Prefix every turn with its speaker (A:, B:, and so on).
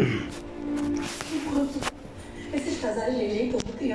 A: Enquanto esses casais rejeitam uma criança.